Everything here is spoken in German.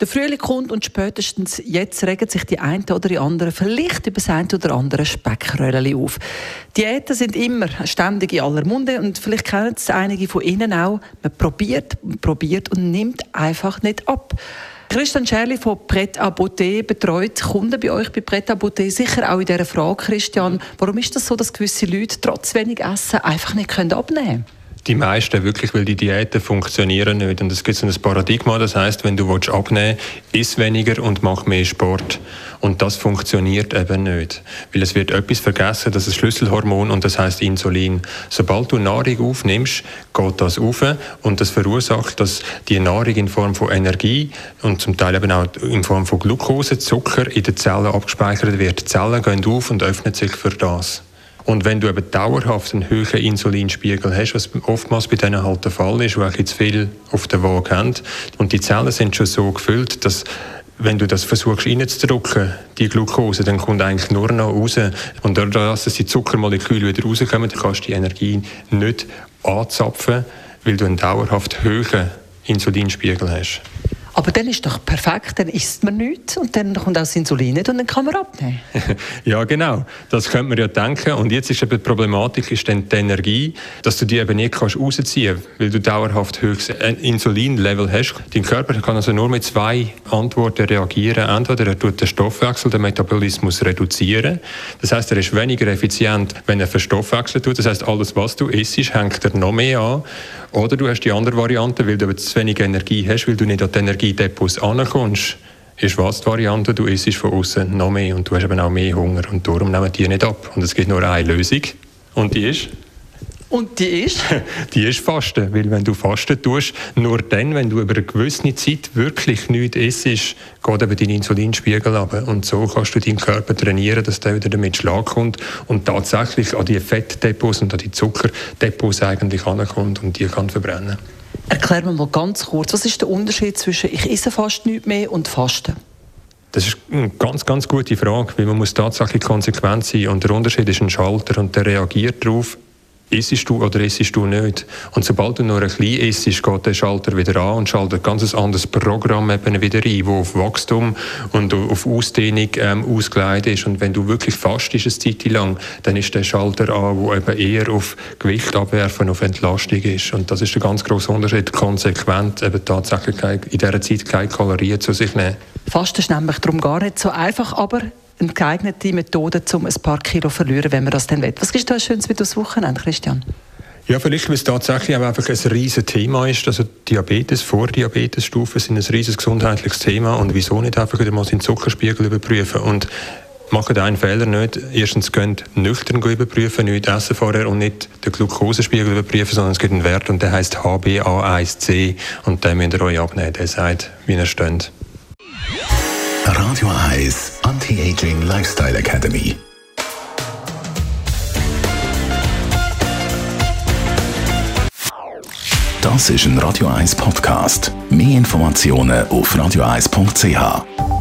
der Frühling kommt und spätestens jetzt regen sich die einen oder die anderen vielleicht über das eine oder andere Speckröllchen auf. Diäten sind immer ständig in aller Munde und vielleicht kennen es einige von Ihnen auch. Man probiert, probiert und nimmt einfach nicht ab. Christian Scherli von Pret à Beauté betreut Kunden bei euch bei Pret à Beauté. Sicher auch in dieser Frage, Christian, warum ist das so, dass gewisse Leute trotz wenig Essen einfach nicht abnehmen können? Die meisten wirklich, weil die Diäten funktionieren nicht. Und es gibt so ein Paradigma, das heißt, wenn du abnehmen willst, iss weniger und mach mehr Sport. Und das funktioniert eben nicht. Weil es wird etwas vergessen, das ist Schlüsselhormon und das heißt Insulin. Sobald du Nahrung aufnimmst, geht das auf und das verursacht, dass die Nahrung in Form von Energie und zum Teil eben auch in Form von Glucose, Zucker in den Zellen abgespeichert wird. Die Zellen gehen auf und öffnen sich für das. Und wenn du eben dauerhaft einen hohen Insulinspiegel hast, was oftmals bei denen halt der Fall ist, weil zu viel auf der Waage haben, und die Zellen sind schon so gefüllt, dass wenn du das versuchst reinzudrücken, die Glucose, dann kommt eigentlich nur noch raus. Und dadurch, dass die Zuckermoleküle wieder rauskommen, kannst du die Energie nicht anzapfen, weil du einen dauerhaft hohen Insulinspiegel hast. Aber dann ist doch perfekt, dann isst man nichts und dann kommt auch das Insulin nicht und dann kann man abnehmen. ja, genau. Das könnte man ja denken. Und jetzt ist eben die Problematik ist dann die Energie, dass du die eben nicht kannst rausziehen kannst, weil du dauerhaft höchstes Insulinlevel hast. Dein Körper kann also nur mit zwei Antworten reagieren. Entweder er tut den Stoffwechsel, den Metabolismus reduzieren. Das heißt, er ist weniger effizient, wenn er Verstoffwechsel tut. Das heißt, alles, was du isst, hängt er noch mehr an. Oder du hast die andere Variante, weil du aber zu wenig Energie hast, weil du nicht an die Energiedepots ankommst. Ist was die Variante? Du isst von außen noch mehr und du hast eben auch mehr Hunger und darum nehmen die nicht ab. Und es gibt nur eine Lösung und die ist und die ist? Die ist Fasten. Weil wenn du Fasten tust, nur dann, wenn du über eine gewisse Zeit wirklich nichts isst, geht eben dein Insulinspiegel ab. Und so kannst du deinen Körper trainieren, dass der wieder damit Schlag kommt und tatsächlich an die Fettdepots und an die Zuckerdepots eigentlich ankommt und die kann verbrennen. Erklär mir mal ganz kurz, was ist der Unterschied zwischen ich esse fast nichts mehr und Fasten? Das ist eine ganz, ganz gute Frage, weil man muss tatsächlich konsequent sein und der Unterschied ist ein Schalter und der reagiert darauf, Essest du oder essest du nicht? Und sobald du nur ein bisschen isst, geht der Schalter wieder an und schaltet ein ganz anderes Programm eben wieder ein, das auf Wachstum und auf Ausdehnung ähm, ausgelegt ist. Und wenn du wirklich fastest eine Zeit lang, dann ist der Schalter an, der eben eher auf Gewicht abwerfen, auf Entlastung ist. Und das ist der ganz grosse Unterschied. Konsequent eben tatsächlich in dieser Zeit keine Kalorien zu sich nehmen. Fasten ist nämlich darum gar nicht so einfach, aber eine geeignete Methode, um ein paar Kilo zu verlieren, wenn man das dann will. Was ist da Schönes mit das Wochenende, Christian? Ja, vielleicht, weil es tatsächlich auch einfach ein riesiges Thema ist. Also Diabetes, Vordiabetesstufen sind ein riesiges gesundheitliches Thema und wieso nicht einfach wieder mal seinen Zuckerspiegel überprüfen und machen einen Fehler nicht. Erstens könnt nüchtern überprüfen, nicht essen vorher und nicht den Glukosespiegel überprüfen, sondern es gibt einen Wert und der heißt HbA1c und den müsst ihr euch abnehmen. Der sagt, wie er steht. Radio 1 Anti-Aging Lifestyle Academy. Das ist ein Radio 1 Podcast. Mehr Informationen auf radio1.ch.